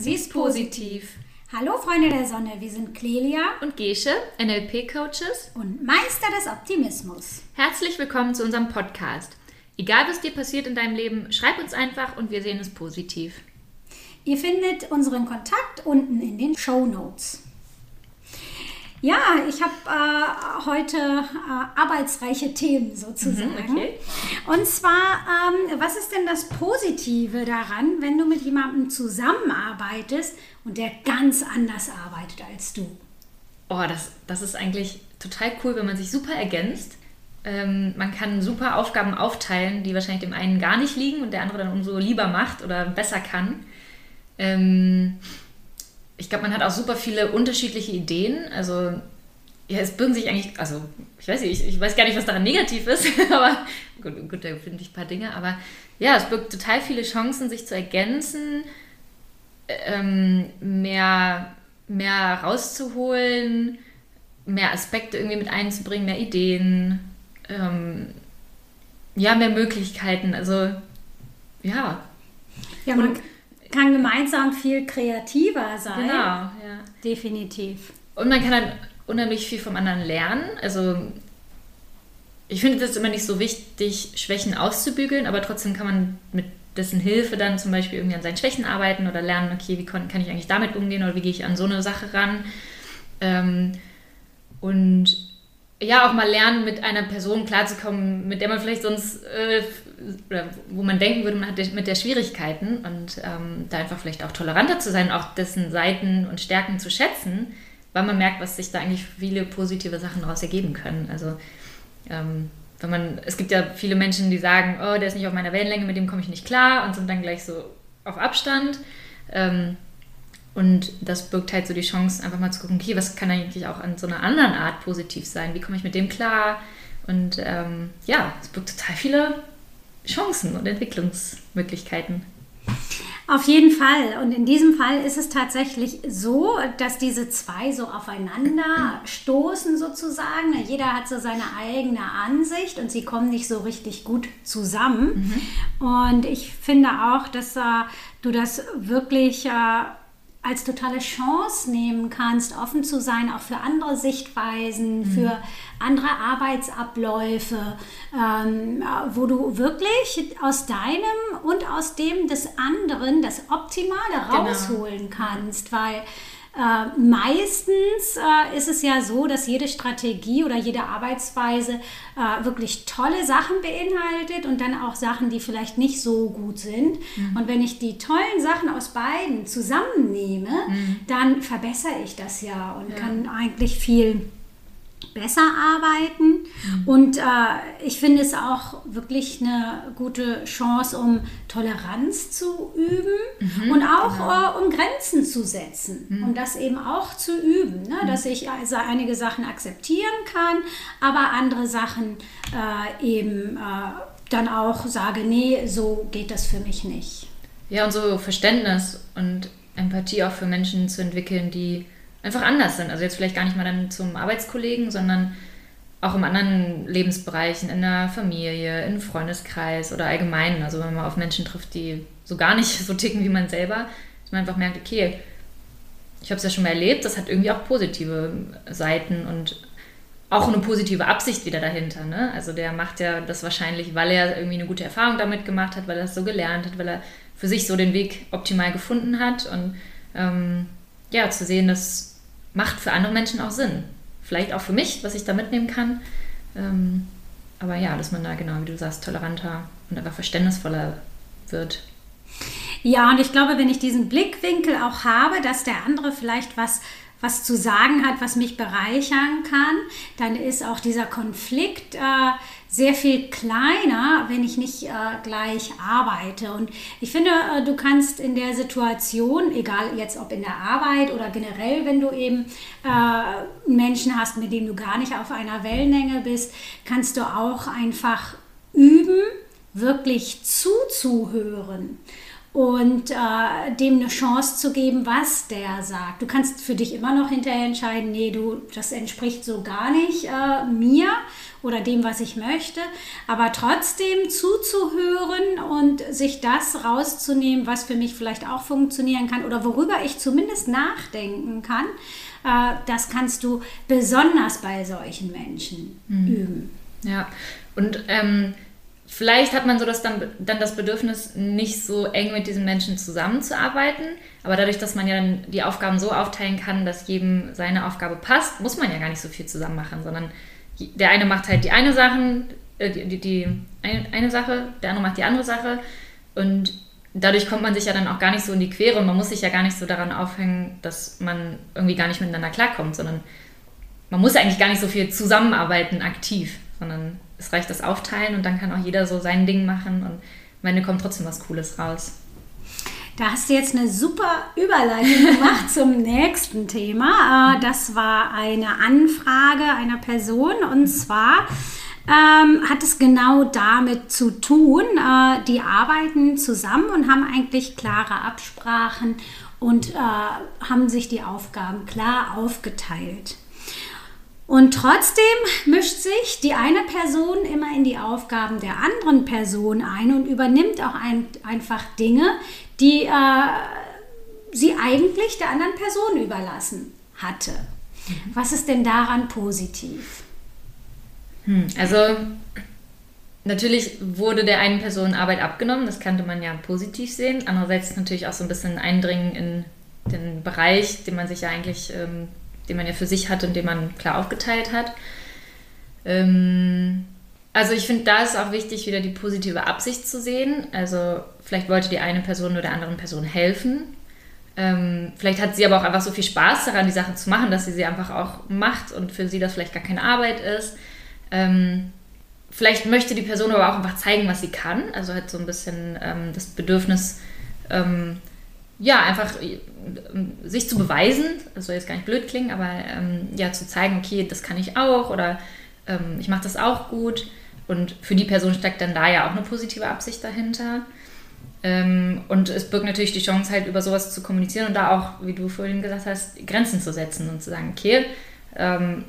Sie ist positiv. Hallo Freunde der Sonne, wir sind Clelia und Gesche, NLP-Coaches und Meister des Optimismus. Herzlich willkommen zu unserem Podcast. Egal was dir passiert in deinem Leben, schreib uns einfach und wir sehen es positiv. Ihr findet unseren Kontakt unten in den Show Notes. Ja, ich habe äh, heute äh, arbeitsreiche Themen sozusagen. Mhm, okay. Und zwar, ähm, was ist denn das Positive daran, wenn du mit jemandem zusammenarbeitest und der ganz anders arbeitet als du? Oh, das, das ist eigentlich total cool, wenn man sich super ergänzt. Ähm, man kann super Aufgaben aufteilen, die wahrscheinlich dem einen gar nicht liegen und der andere dann umso lieber macht oder besser kann. Ähm, ich glaube, man hat auch super viele unterschiedliche Ideen. Also, ja, es birgen sich eigentlich, also, ich weiß nicht, ich, ich weiß gar nicht, was daran negativ ist, aber gut, gut da finde ich ein paar Dinge, aber ja, es birgt total viele Chancen, sich zu ergänzen, ähm, mehr, mehr rauszuholen, mehr Aspekte irgendwie mit einzubringen, mehr Ideen, ähm, ja, mehr Möglichkeiten. Also, ja. Ja, man, kann gemeinsam viel kreativer sein. Genau, ja. Definitiv. Und man kann dann unheimlich viel vom anderen lernen. Also ich finde es immer nicht so wichtig, Schwächen auszubügeln, aber trotzdem kann man mit dessen Hilfe dann zum Beispiel irgendwie an seinen Schwächen arbeiten oder lernen, okay, wie kann, kann ich eigentlich damit umgehen oder wie gehe ich an so eine Sache ran. Ähm, und ja, auch mal lernen, mit einer Person klarzukommen, mit der man vielleicht sonst, äh, oder wo man denken würde, man hat mit der Schwierigkeiten und ähm, da einfach vielleicht auch toleranter zu sein, auch dessen Seiten und Stärken zu schätzen, weil man merkt, was sich da eigentlich viele positive Sachen daraus ergeben können. Also, ähm, wenn man, es gibt ja viele Menschen, die sagen, oh, der ist nicht auf meiner Wellenlänge, mit dem komme ich nicht klar und sind dann gleich so auf Abstand. Ähm, und das birgt halt so die Chance, einfach mal zu gucken, okay, was kann eigentlich auch an so einer anderen Art positiv sein? Wie komme ich mit dem klar? Und ähm, ja, es birgt total viele Chancen und Entwicklungsmöglichkeiten. Auf jeden Fall. Und in diesem Fall ist es tatsächlich so, dass diese zwei so aufeinander stoßen sozusagen. Jeder hat so seine eigene Ansicht und sie kommen nicht so richtig gut zusammen. Mhm. Und ich finde auch, dass äh, du das wirklich äh, als totale Chance nehmen kannst, offen zu sein, auch für andere Sichtweisen, mhm. für andere Arbeitsabläufe, ähm, wo du wirklich aus deinem und aus dem des anderen das Optimale genau. rausholen kannst, weil äh, meistens äh, ist es ja so, dass jede Strategie oder jede Arbeitsweise äh, wirklich tolle Sachen beinhaltet und dann auch Sachen, die vielleicht nicht so gut sind. Mhm. Und wenn ich die tollen Sachen aus beiden zusammennehme, mhm. dann verbessere ich das ja und ja. kann eigentlich viel besser arbeiten. Mhm. Und äh, ich finde es auch wirklich eine gute Chance, um Toleranz zu üben mhm, und auch genau. äh, um Grenzen zu setzen. Mhm. Um das eben auch zu üben, ne? Mhm. dass ich also einige Sachen akzeptieren kann, aber andere Sachen äh, eben äh, dann auch sage, nee, so geht das für mich nicht. Ja, und so Verständnis und Empathie auch für Menschen zu entwickeln, die einfach anders sind. Also jetzt vielleicht gar nicht mal dann zum Arbeitskollegen, sondern auch in anderen Lebensbereichen, in der Familie, im Freundeskreis oder allgemein. Also wenn man auf Menschen trifft, die so gar nicht so ticken wie man selber, dass man einfach merkt, okay, ich habe es ja schon mal erlebt, das hat irgendwie auch positive Seiten und auch eine positive Absicht wieder dahinter. Ne? Also der macht ja das wahrscheinlich, weil er irgendwie eine gute Erfahrung damit gemacht hat, weil er es so gelernt hat, weil er für sich so den Weg optimal gefunden hat und ähm, ja, zu sehen, dass macht für andere Menschen auch Sinn. Vielleicht auch für mich, was ich da mitnehmen kann. Ähm, aber ja, dass man da genau, wie du sagst, toleranter und einfach verständnisvoller wird. Ja, und ich glaube, wenn ich diesen Blickwinkel auch habe, dass der andere vielleicht was was zu sagen hat, was mich bereichern kann, dann ist auch dieser Konflikt äh, sehr viel kleiner, wenn ich nicht äh, gleich arbeite. Und ich finde, äh, du kannst in der Situation, egal jetzt ob in der Arbeit oder generell, wenn du eben äh, Menschen hast, mit denen du gar nicht auf einer Wellenlänge bist, kannst du auch einfach üben, wirklich zuzuhören und äh, dem eine Chance zu geben, was der sagt. Du kannst für dich immer noch hinterher entscheiden, nee, du, das entspricht so gar nicht äh, mir oder dem, was ich möchte, aber trotzdem zuzuhören und sich das rauszunehmen, was für mich vielleicht auch funktionieren kann oder worüber ich zumindest nachdenken kann, äh, das kannst du besonders bei solchen Menschen mhm. üben. Ja, und ähm, vielleicht hat man so das dann, dann das Bedürfnis, nicht so eng mit diesen Menschen zusammenzuarbeiten. Aber dadurch, dass man ja dann die Aufgaben so aufteilen kann, dass jedem seine Aufgabe passt, muss man ja gar nicht so viel zusammen machen, sondern der eine macht halt die eine Sache, äh, die, die, die eine, Sache, der andere macht die andere Sache. Und dadurch kommt man sich ja dann auch gar nicht so in die Quere und man muss sich ja gar nicht so daran aufhängen, dass man irgendwie gar nicht miteinander klarkommt, sondern man muss eigentlich gar nicht so viel zusammenarbeiten aktiv, sondern es reicht das Aufteilen und dann kann auch jeder so sein Ding machen und am Ende kommt trotzdem was Cooles raus. Da hast du jetzt eine super Überleitung gemacht zum nächsten Thema. Äh, das war eine Anfrage einer Person und zwar ähm, hat es genau damit zu tun. Äh, die arbeiten zusammen und haben eigentlich klare Absprachen und äh, haben sich die Aufgaben klar aufgeteilt. Und trotzdem mischt sich die eine Person immer in die Aufgaben der anderen Person ein und übernimmt auch ein, einfach Dinge, die äh, sie eigentlich der anderen Person überlassen hatte. Was ist denn daran positiv? Hm, also natürlich wurde der einen Person Arbeit abgenommen, das könnte man ja positiv sehen. Andererseits natürlich auch so ein bisschen Eindringen in den Bereich, den man sich ja eigentlich ähm, den man ja für sich hat und den man klar aufgeteilt hat. Ähm, also ich finde, da ist auch wichtig, wieder die positive Absicht zu sehen. Also vielleicht wollte die eine Person nur der anderen Person helfen. Ähm, vielleicht hat sie aber auch einfach so viel Spaß daran, die Sache zu machen, dass sie sie einfach auch macht und für sie das vielleicht gar keine Arbeit ist. Ähm, vielleicht möchte die Person aber auch einfach zeigen, was sie kann. Also hat so ein bisschen ähm, das Bedürfnis, ähm, ja, einfach sich zu beweisen, das soll jetzt gar nicht blöd klingen, aber ähm, ja, zu zeigen, okay, das kann ich auch oder ähm, ich mache das auch gut. Und für die Person steckt dann da ja auch eine positive Absicht dahinter. Ähm, und es birgt natürlich die Chance, halt über sowas zu kommunizieren und da auch, wie du vorhin gesagt hast, Grenzen zu setzen und zu sagen, okay, ähm,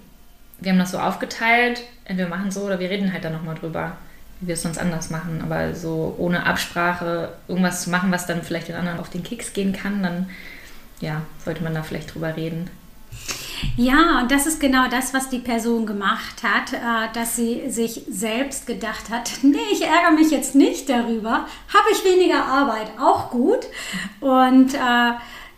wir haben das so aufgeteilt, entweder wir machen so oder wir reden halt da nochmal drüber wie wir es sonst anders machen. Aber so ohne Absprache irgendwas zu machen, was dann vielleicht den anderen auf den Keks gehen kann, dann ja, sollte man da vielleicht drüber reden. Ja, und das ist genau das, was die Person gemacht hat, äh, dass sie sich selbst gedacht hat, nee, ich ärgere mich jetzt nicht darüber, habe ich weniger Arbeit, auch gut. Und äh,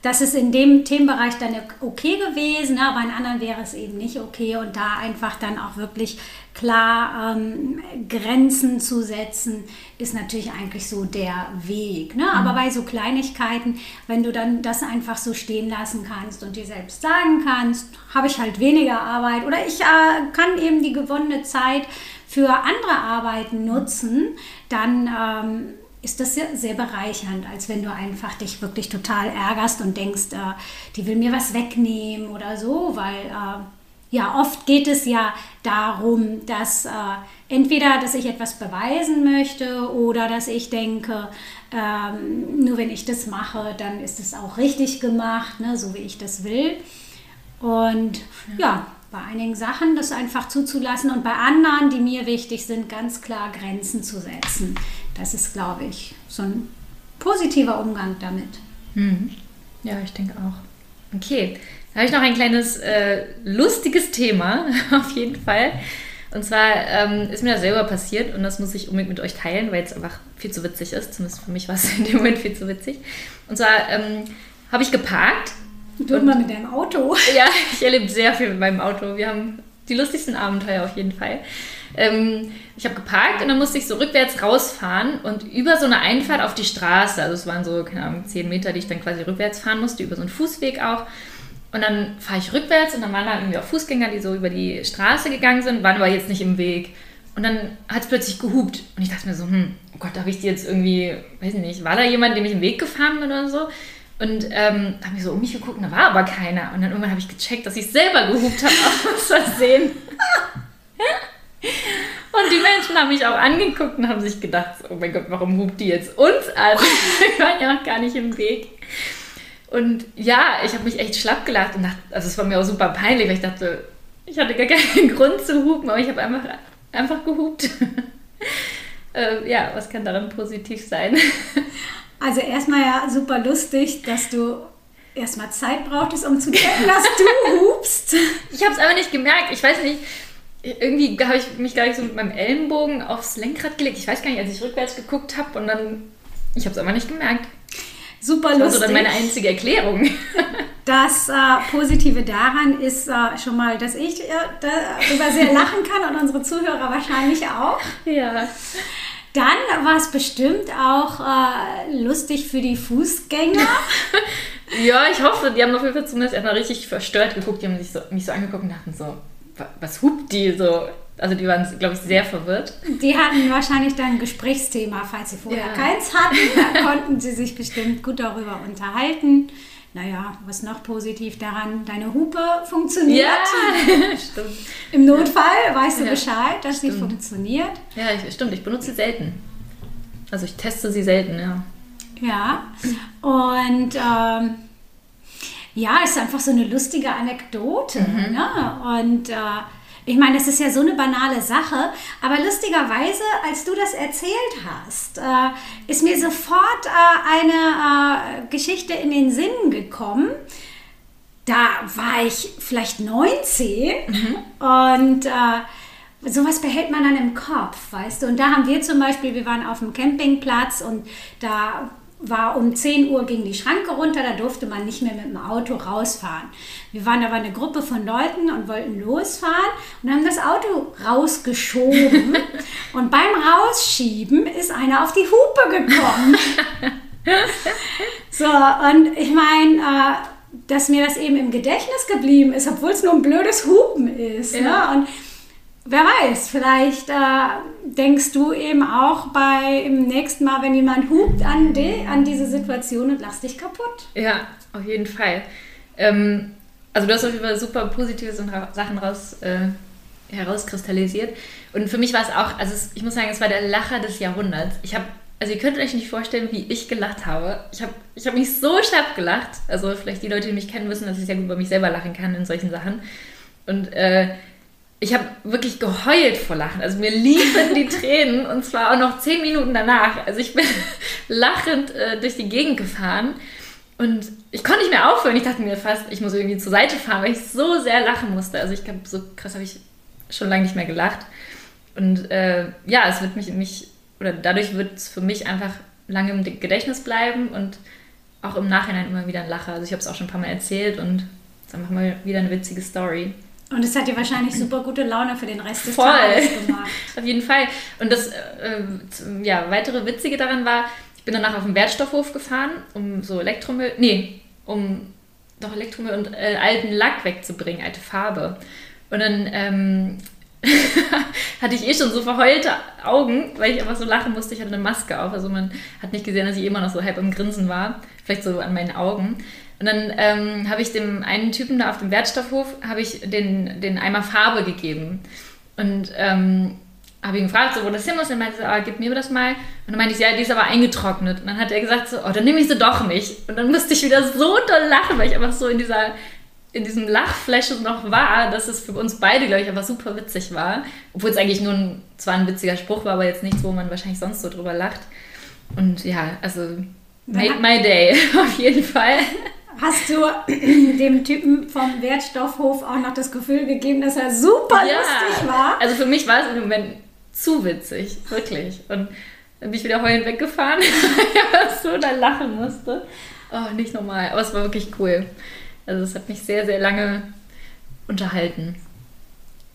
das ist in dem Themenbereich dann okay gewesen, aber in anderen wäre es eben nicht okay und da einfach dann auch wirklich klar ähm, Grenzen zu setzen, ist natürlich eigentlich so der Weg. Ne? Aber mhm. bei so Kleinigkeiten, wenn du dann das einfach so stehen lassen kannst und dir selbst sagen kannst, habe ich halt weniger Arbeit oder ich äh, kann eben die gewonnene Zeit für andere Arbeiten nutzen, dann ähm, ist das sehr, sehr bereichernd, als wenn du einfach dich wirklich total ärgerst und denkst, äh, die will mir was wegnehmen oder so, weil äh, ja, oft geht es ja darum, dass äh, entweder, dass ich etwas beweisen möchte oder dass ich denke, ähm, nur wenn ich das mache, dann ist es auch richtig gemacht, ne, so wie ich das will. Und ja. ja, bei einigen Sachen das einfach zuzulassen und bei anderen, die mir wichtig sind, ganz klar Grenzen zu setzen. Das ist, glaube ich, so ein positiver Umgang damit. Mhm. Ja, ich denke auch. Okay, da habe ich noch ein kleines äh, lustiges Thema, auf jeden Fall. Und zwar ähm, ist mir das selber passiert und das muss ich unbedingt mit euch teilen, weil es einfach viel zu witzig ist. Zumindest für mich war es in dem Moment viel zu witzig. Und zwar ähm, habe ich geparkt. Du immer mit deinem Auto. Ja, ich erlebe sehr viel mit meinem Auto. Wir haben die lustigsten Abenteuer auf jeden Fall. Ähm, ich habe geparkt und dann musste ich so rückwärts rausfahren und über so eine Einfahrt auf die Straße, also es waren so, keine Ahnung, zehn Meter, die ich dann quasi rückwärts fahren musste, über so einen Fußweg auch. Und dann fahre ich rückwärts und dann waren da irgendwie auch Fußgänger, die so über die Straße gegangen sind, waren aber jetzt nicht im Weg. Und dann hat es plötzlich gehupt. Und ich dachte mir so, hm, oh Gott, habe ich die jetzt irgendwie, weiß ich nicht, war da jemand, dem ich im Weg gefahren bin oder so? Und ähm, habe ich so um mich geguckt da war aber keiner. Und dann irgendwann habe ich gecheckt, dass ich selber gehupt habe aus Versehen. Und die Menschen haben mich auch angeguckt und haben sich gedacht, oh mein Gott, warum hupt die jetzt uns an? Wir waren ja noch gar nicht im Weg. Und ja, ich habe mich echt schlapp gelacht und dachte, also es war mir auch super peinlich, weil ich dachte, ich hatte gar keinen Grund zu hupen, aber ich habe einfach, einfach gehupt. äh, ja, was kann daran positiv sein? Also erstmal ja super lustig, dass du erstmal Zeit brauchtest, um zu checken, dass du hupst. Ich habe es aber nicht gemerkt. Ich weiß nicht, irgendwie habe ich mich gar nicht so mit meinem Ellenbogen aufs Lenkrad gelegt. Ich weiß gar nicht, als ich rückwärts geguckt habe und dann, ich habe es aber nicht gemerkt. Super Das war lustig. so dann meine einzige Erklärung. Das äh, Positive daran ist äh, schon mal, dass ich äh, darüber sehr lachen kann und unsere Zuhörer wahrscheinlich auch. ja. Dann war es bestimmt auch äh, lustig für die Fußgänger. Ja, ich hoffe, die haben auf jeden Fall zumindest erstmal richtig verstört geguckt. Die haben sich so, mich so angeguckt und dachten so, "Wa- was hupt die so? Also die waren, glaube ich, sehr verwirrt. Die hatten wahrscheinlich dann ein Gesprächsthema, falls sie vorher Ja. keins hatten. Da konnten sie sich bestimmt gut darüber unterhalten. Naja, was noch positiv daran? Deine Hupe funktioniert. stimmt. Im Notfall weißt du Ja, Bescheid, dass sie stimmt. funktioniert. Ja, ich, stimmt, ich benutze sie selten. Also ich teste sie selten, ja. Ja, und ähm, ja, ist einfach so eine lustige Anekdote. Ne? Und äh, ich meine, das ist ja so eine banale Sache, aber lustigerweise, als du das erzählt hast, äh, ist mir sofort äh, eine äh, Geschichte in den Sinn gekommen. Da war ich vielleicht 19 und äh, sowas behält man dann im Kopf, weißt du. Und da haben wir zum Beispiel, wir waren auf dem Campingplatz und da war um 10 Uhr ging die Schranke runter, da durfte man nicht mehr mit dem Auto rausfahren. Wir waren aber eine Gruppe von Leuten und wollten losfahren und haben das Auto rausgeschoben. und beim Rausschieben ist einer auf die Hupe gekommen. so, und ich meine, äh, dass mir das eben im Gedächtnis geblieben ist, obwohl es nur ein blödes Hupen ist. Ja. Ne? Und wer weiß, vielleicht äh, denkst du eben auch bei im nächsten Mal, wenn jemand hupt, an, die, an diese Situation und lachst dich kaputt. Ja, auf jeden Fall. Ähm, also du hast auf jeden Fall super positive Sachen raus, äh, herauskristallisiert. Und für mich war es auch, also es, ich muss sagen, es war der Lacher des Jahrhunderts. Ich habe, also ihr könnt euch nicht vorstellen, wie ich gelacht habe. Ich habe ich hab mich so schlapp gelacht. Also vielleicht die Leute, die mich kennen, wissen, dass ich sehr gut über mich selber lachen kann in solchen Sachen. Und äh, ich habe wirklich geheult vor Lachen. Also mir liefen die Tränen und zwar auch noch zehn Minuten danach. Also ich bin lachend äh, durch die Gegend gefahren und ich konnte nicht mehr aufhören. Ich dachte mir fast, ich muss irgendwie zur Seite fahren, weil ich so sehr lachen musste. Also ich glaube, so krass habe ich schon lange nicht mehr gelacht. Und äh, ja, es wird mich, mich oder dadurch wird es für mich einfach lange im Gedächtnis bleiben und auch im Nachhinein immer wieder ein Lacher. Also ich habe es auch schon ein paar Mal erzählt und es ist einfach mal wieder eine witzige Story. Und es hat dir wahrscheinlich super gute Laune für den Rest des Voll. Tages gemacht. Auf jeden Fall. Und das äh, ja, weitere Witzige daran war, ich bin danach auf den Wertstoffhof gefahren, um so Elektromüll, nee, um doch Elektromüll und äh, alten Lack wegzubringen, alte Farbe. Und dann ähm, hatte ich eh schon so verheulte Augen, weil ich einfach so lachen musste. Ich hatte eine Maske auf, also man hat nicht gesehen, dass ich immer noch so halb am Grinsen war. Vielleicht so an meinen Augen. Und dann ähm, habe ich dem einen Typen da auf dem Wertstoffhof, habe ich den, den Eimer Farbe gegeben. Und ähm, habe ihn gefragt, so, wo das hin muss. Und er meinte so, ah, gib mir das mal. Und dann meinte ich, ja, die ist aber eingetrocknet. Und dann hat er gesagt so, oh, dann nehme ich sie doch nicht. Und dann musste ich wieder so doll lachen, weil ich einfach so in dieser in diesem Lachflash noch war, dass es für uns beide, glaube ich, einfach super witzig war. Obwohl es eigentlich nur ein, zwar ein witziger Spruch war, aber jetzt nichts, wo man wahrscheinlich sonst so drüber lacht. Und ja, also made my day, auf jeden Fall. Hast du dem Typen vom Wertstoffhof auch noch das Gefühl gegeben, dass er super lustig war? Also für mich war es im Moment zu witzig, wirklich. Und dann bin ich wieder heulend weggefahren, weil ich so da lachen musste. Oh, nicht normal. Aber es war wirklich cool. Also es hat mich sehr, sehr lange unterhalten.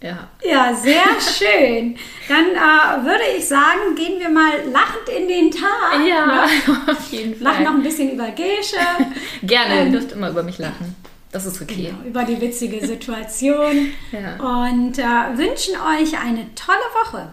Ja. Ja, sehr schön. Dann äh, würde ich sagen, gehen wir mal lachend in den Tag. Ja, Ne? auf jeden Fall. Lach noch ein bisschen über Gesche, Gerne, Ähm, ihr dürft immer über mich lachen. Das ist okay. genau, über die witzige Situation Ja. und äh, wünschen euch eine tolle Woche.